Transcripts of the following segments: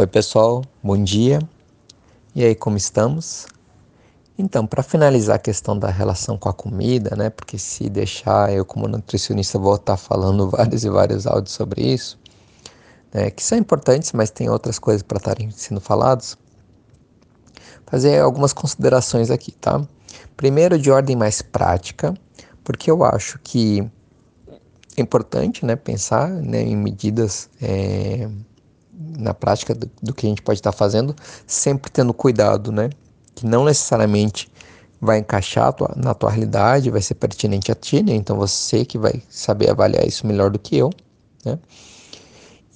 Oi, pessoal, bom dia. E aí, como estamos? Então, para finalizar a questão da relação com a comida, né? Porque se deixar eu, como nutricionista, vou estar falando vários e vários áudios sobre isso, né, que são importantes, mas tem outras coisas para estarem sendo falados. Fazer algumas considerações aqui, tá? Primeiro, de ordem mais prática, porque eu acho que é importante, né, pensar né, em medidas. É, na prática do, do que a gente pode estar fazendo, sempre tendo cuidado, né? Que não necessariamente vai encaixar tua, na tua realidade, vai ser pertinente a ti, né? Então você que vai saber avaliar isso melhor do que eu, né?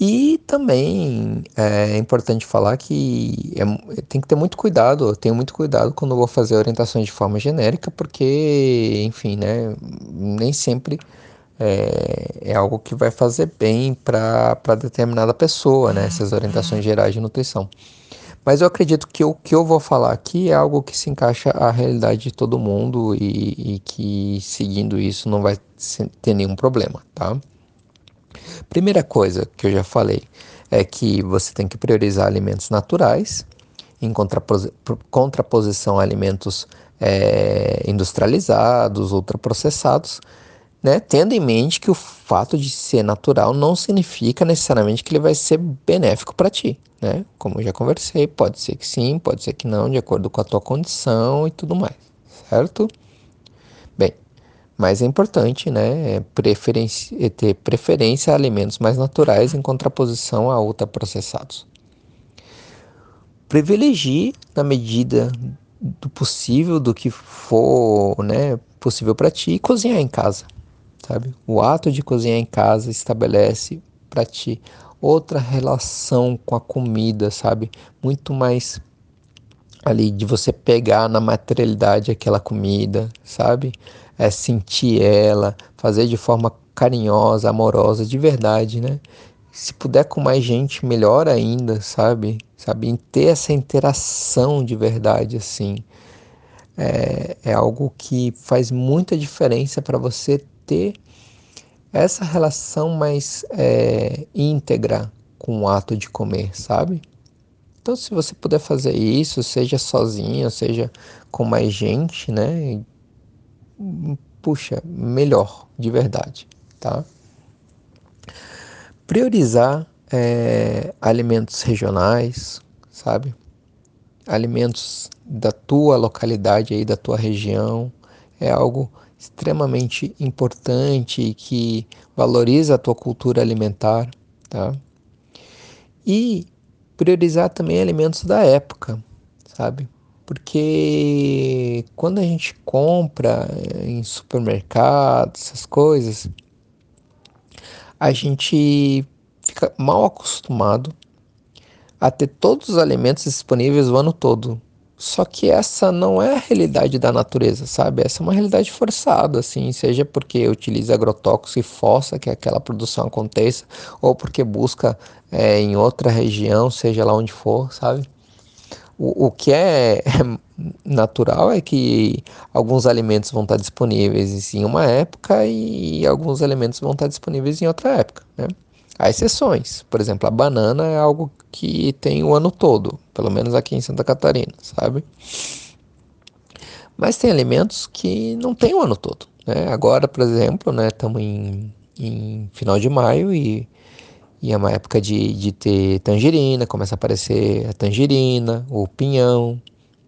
E também é importante falar que é, tem que ter muito cuidado, eu tenho muito cuidado quando vou fazer orientações de forma genérica, porque, enfim, né, nem sempre é, é algo que vai fazer bem para determinada pessoa, né? Essas orientações gerais de nutrição. Mas eu acredito que o que eu vou falar aqui é algo que se encaixa à realidade de todo mundo e, e que seguindo isso não vai ter nenhum problema, tá? Primeira coisa que eu já falei é que você tem que priorizar alimentos naturais em contraposição a alimentos é, industrializados, ultraprocessados, né? Tendo em mente que o fato de ser natural não significa necessariamente que ele vai ser benéfico para ti, né? Como já conversei, pode ser que sim, pode ser que não, de acordo com a tua condição e tudo mais, certo? Bem, mas é importante, né, preferência, é ter preferência a alimentos mais naturais em contraposição a ultraprocessados. Privilegie na medida do possível, do que for, né, possível para ti, cozinhar em casa sabe? O ato de cozinhar em casa estabelece para ti outra relação com a comida, sabe? Muito mais ali de você pegar na materialidade aquela comida, sabe? É sentir ela, fazer de forma carinhosa, amorosa, de verdade, né? Se puder com mais gente, melhor ainda, sabe? Sabe? Em ter essa interação de verdade, assim. É, é algo que faz muita diferença para você ter essa relação mais é, íntegra com o ato de comer, sabe? Então, se você puder fazer isso, seja sozinho, seja com mais gente, né? Puxa, melhor, de verdade, tá? Priorizar é, alimentos regionais, sabe? Alimentos da tua localidade aí, da tua região, é algo extremamente importante que valoriza a tua cultura alimentar, tá? E priorizar também alimentos da época, sabe? Porque quando a gente compra em supermercados, essas coisas, a gente fica mal acostumado a ter todos os alimentos disponíveis o ano todo, só que essa não é a realidade da natureza, sabe? Essa é uma realidade forçada, assim, seja porque utiliza agrotóxico e força que aquela produção aconteça, ou porque busca é, em outra região, seja lá onde for, sabe? O, o que é, é natural é que alguns alimentos vão estar disponíveis em uma época e alguns alimentos vão estar disponíveis em outra época, né? Há exceções, por exemplo, a banana é algo que tem o ano todo, pelo menos aqui em Santa Catarina, sabe? Mas tem alimentos que não tem o ano todo. Né? Agora, por exemplo, né, estamos em, em final de maio e, e é uma época de, de ter tangerina, começa a aparecer a tangerina, o pinhão,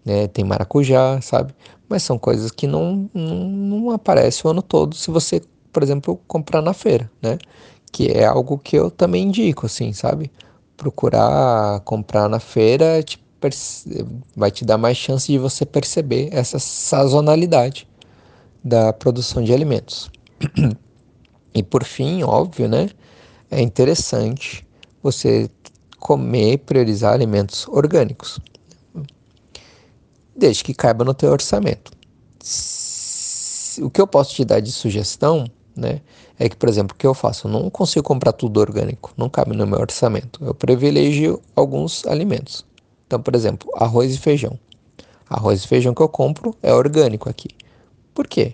né, tem maracujá, sabe? Mas são coisas que não, não, não aparecem o ano todo se você, por exemplo, comprar na feira, né? que é algo que eu também indico, assim, sabe? Procurar comprar na feira te vai te dar mais chance de você perceber essa sazonalidade da produção de alimentos. e por fim, óbvio, né? É interessante você comer, priorizar alimentos orgânicos, desde que caiba no teu orçamento. O que eu posso te dar de sugestão né? É que, por exemplo, o que eu faço? Eu não consigo comprar tudo orgânico, não cabe no meu orçamento. Eu privilegio alguns alimentos. Então, por exemplo, arroz e feijão. Arroz e feijão que eu compro é orgânico aqui. Por quê?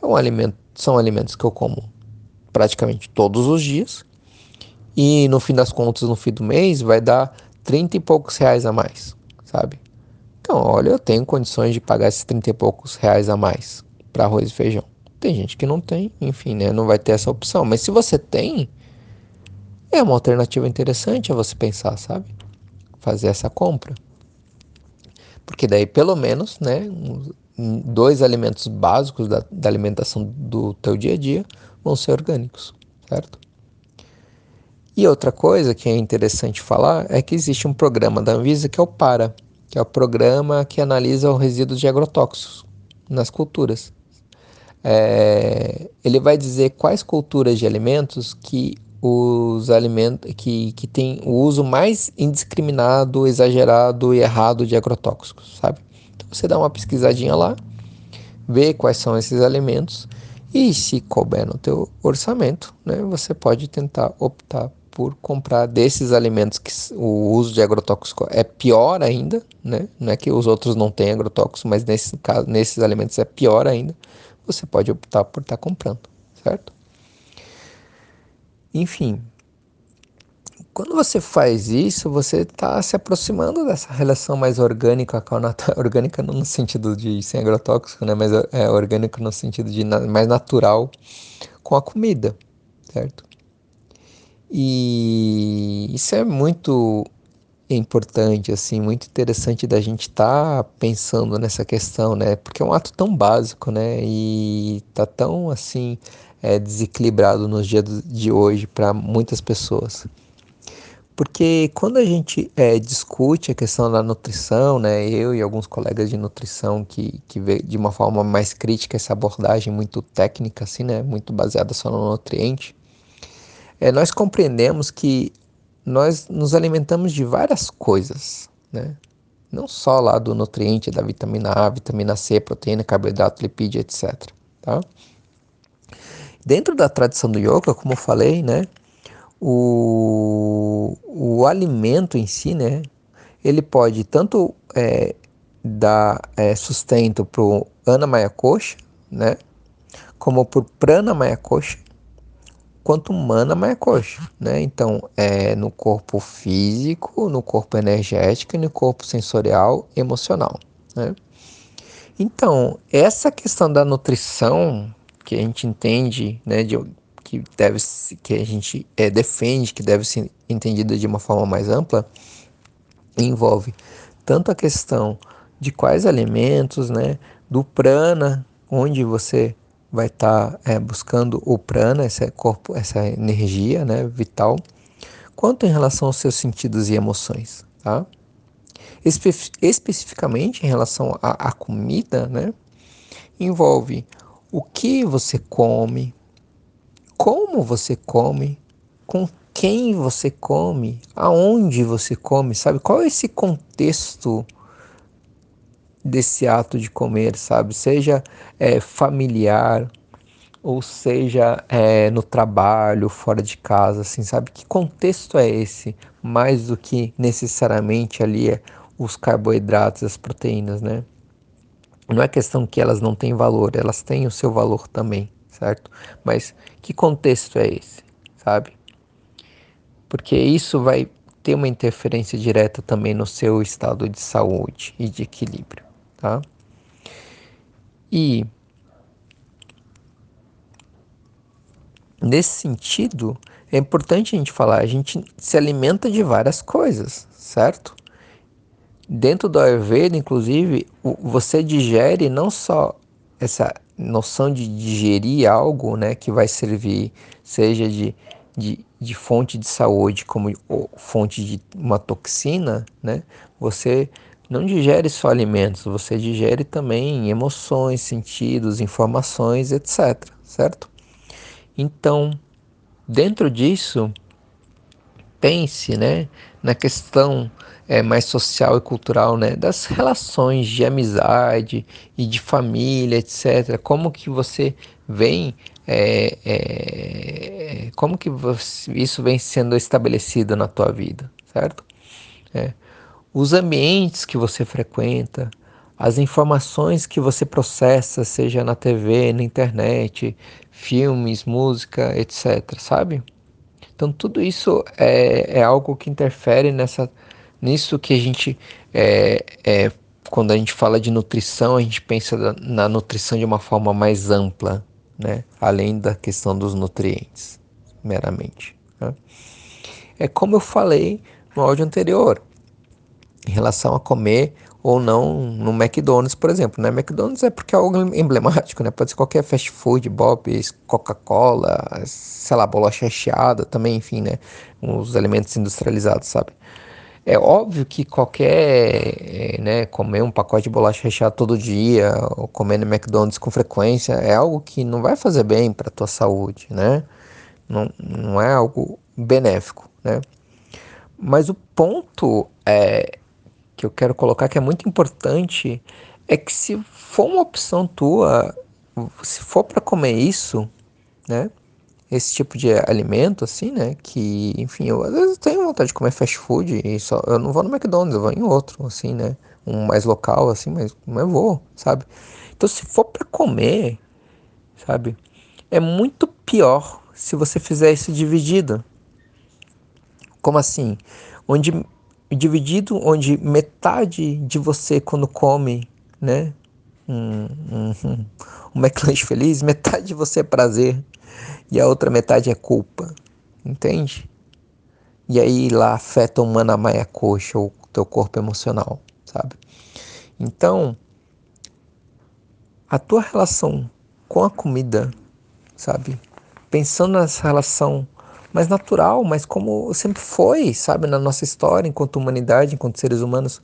É um alimento, são alimentos que eu como praticamente todos os dias. E no fim das contas, no fim do mês, vai dar 30 e poucos reais a mais, sabe? Então, olha, eu tenho condições de pagar esses 30 e poucos reais a mais para arroz e feijão. Tem gente que não tem, enfim, né? Não vai ter essa opção. Mas se você tem, é uma alternativa interessante a você pensar, sabe? Fazer essa compra. Porque daí, pelo menos, né? Dois alimentos básicos da, da alimentação do teu dia a dia vão ser orgânicos, certo? E outra coisa que é interessante falar é que existe um programa da Anvisa que é o PARA, que é o programa que analisa os resíduos de agrotóxicos nas culturas. É, ele vai dizer quais culturas de alimentos que os alimentos que, que tem o uso mais indiscriminado, exagerado e errado de agrotóxicos, sabe? Então você dá uma pesquisadinha lá, vê quais são esses alimentos e se couber no teu orçamento, né, você pode tentar optar por comprar desses alimentos que o uso de agrotóxico é pior ainda, né? Não é que os outros não têm agrotóxico, mas nesse caso, nesses alimentos é pior ainda. Você pode optar por estar tá comprando, certo? Enfim, quando você faz isso, você está se aproximando dessa relação mais orgânica com a natureza. Orgânica não no sentido de sem agrotóxico, né? Mas é orgânico no sentido de na, mais natural com a comida, certo? E isso é muito importante, assim, muito interessante da gente estar tá pensando nessa questão, né? Porque é um ato tão básico, né? E tá tão assim é, desequilibrado nos dias de hoje para muitas pessoas. Porque quando a gente é, discute a questão da nutrição, né, eu e alguns colegas de nutrição que, que vê de uma forma mais crítica essa abordagem muito técnica, assim, né, muito baseada só no nutriente, é, nós compreendemos que nós nos alimentamos de várias coisas, né? Não só lá do nutriente da vitamina A, vitamina C, proteína, carboidrato, lipídio, etc. Tá? Dentro da tradição do yoga, como eu falei, né? O, o alimento em si, né? Ele pode tanto é, dar é, sustento para o Anamaya Kosha, né? Como para o Prana Maya Kosha, quanto mana maya coxa, né? Então, é no corpo físico, no corpo energético e no corpo sensorial emocional, né? Então, essa questão da nutrição que a gente entende, né, de, que deve que a gente é, defende que deve ser entendida de uma forma mais ampla, envolve tanto a questão de quais alimentos, né, do prana, onde você vai estar tá, é, buscando o prana, esse corpo, essa energia né, vital, quanto em relação aos seus sentidos e emoções. Tá? Espe especificamente em relação à comida, né, envolve o que você come, como você come, com quem você come, aonde você come, sabe? Qual é esse contexto desse ato de comer, sabe? Seja é, familiar ou seja é, no trabalho, fora de casa, assim, sabe? Que contexto é esse? Mais do que necessariamente ali é os carboidratos, as proteínas, né? Não é questão que elas não têm valor, elas têm o seu valor também, certo? Mas que contexto é esse, sabe? Porque isso vai ter uma interferência direta também no seu estado de saúde e de equilíbrio tá? E nesse sentido, é importante a gente falar, a gente se alimenta de várias coisas, certo? Dentro do Ayurveda, inclusive, você digere não só essa noção de digerir algo, né, que vai servir, seja de, de, de fonte de saúde como fonte de uma toxina, né, você não digere só alimentos, você digere também emoções, sentidos, informações, etc. Certo? Então, dentro disso, pense né, na questão é, mais social e cultural né, das relações de amizade e de família, etc. Como que você vem, é, é, como que você, isso vem sendo estabelecido na tua vida, certo? É os ambientes que você frequenta, as informações que você processa, seja na TV, na internet, filmes, música, etc., sabe? Então, tudo isso é, é algo que interfere nessa nisso que a gente é, é, quando a gente fala de nutrição, a gente pensa na nutrição de uma forma mais ampla, né? Além da questão dos nutrientes, meramente. Né? É como eu falei no áudio anterior, em relação a comer ou não no McDonald's, por exemplo. Né? McDonald's é porque é algo emblemático, né? Pode ser qualquer fast food, Bob's, Coca-Cola, sei lá, bolacha recheada também, enfim, né? Os alimentos industrializados, sabe? É óbvio que qualquer, né, comer um pacote de bolacha recheada todo dia ou comer no McDonald's com frequência é algo que não vai fazer bem para tua saúde, né? Não, não é algo benéfico, né? Mas o ponto é, que eu quero colocar que é muito importante é que se for uma opção tua, se for para comer isso, né? Esse tipo de alimento, assim, né? Que, enfim, eu às vezes tenho vontade de comer fast food e só eu não vou no McDonald's, eu vou em outro, assim, né? Um mais local, assim, mas, mas eu vou, sabe? Então, se for para comer, sabe? É muito pior se você fizer isso dividido. Como assim? Onde dividido, onde metade de você quando come, né? Um, um, um, McLanche feliz, metade de você é prazer e a outra metade é culpa, entende? E aí lá afeta o manamaia coxa, o teu corpo emocional, sabe? Então, a tua relação com a comida, sabe? Pensando nessa relação mais natural, mas como sempre foi, sabe, na nossa história, enquanto humanidade, enquanto seres humanos,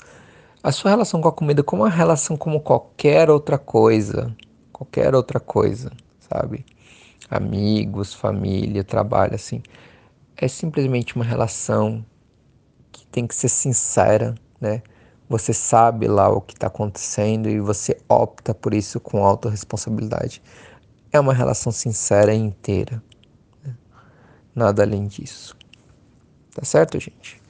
a sua relação com a comida como uma relação como qualquer outra coisa, qualquer outra coisa, sabe? Amigos, família, trabalho, assim, é simplesmente uma relação que tem que ser sincera, né? Você sabe lá o que está acontecendo e você opta por isso com autorresponsabilidade. É uma relação sincera e inteira nada além disso. Tá certo, gente?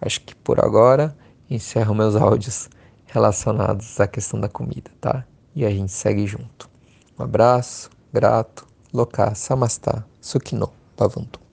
Acho que por agora encerro meus áudios relacionados à questão da comida, tá? E a gente segue junto. Um abraço, grato, loka, samastá, sukino, bhavantu.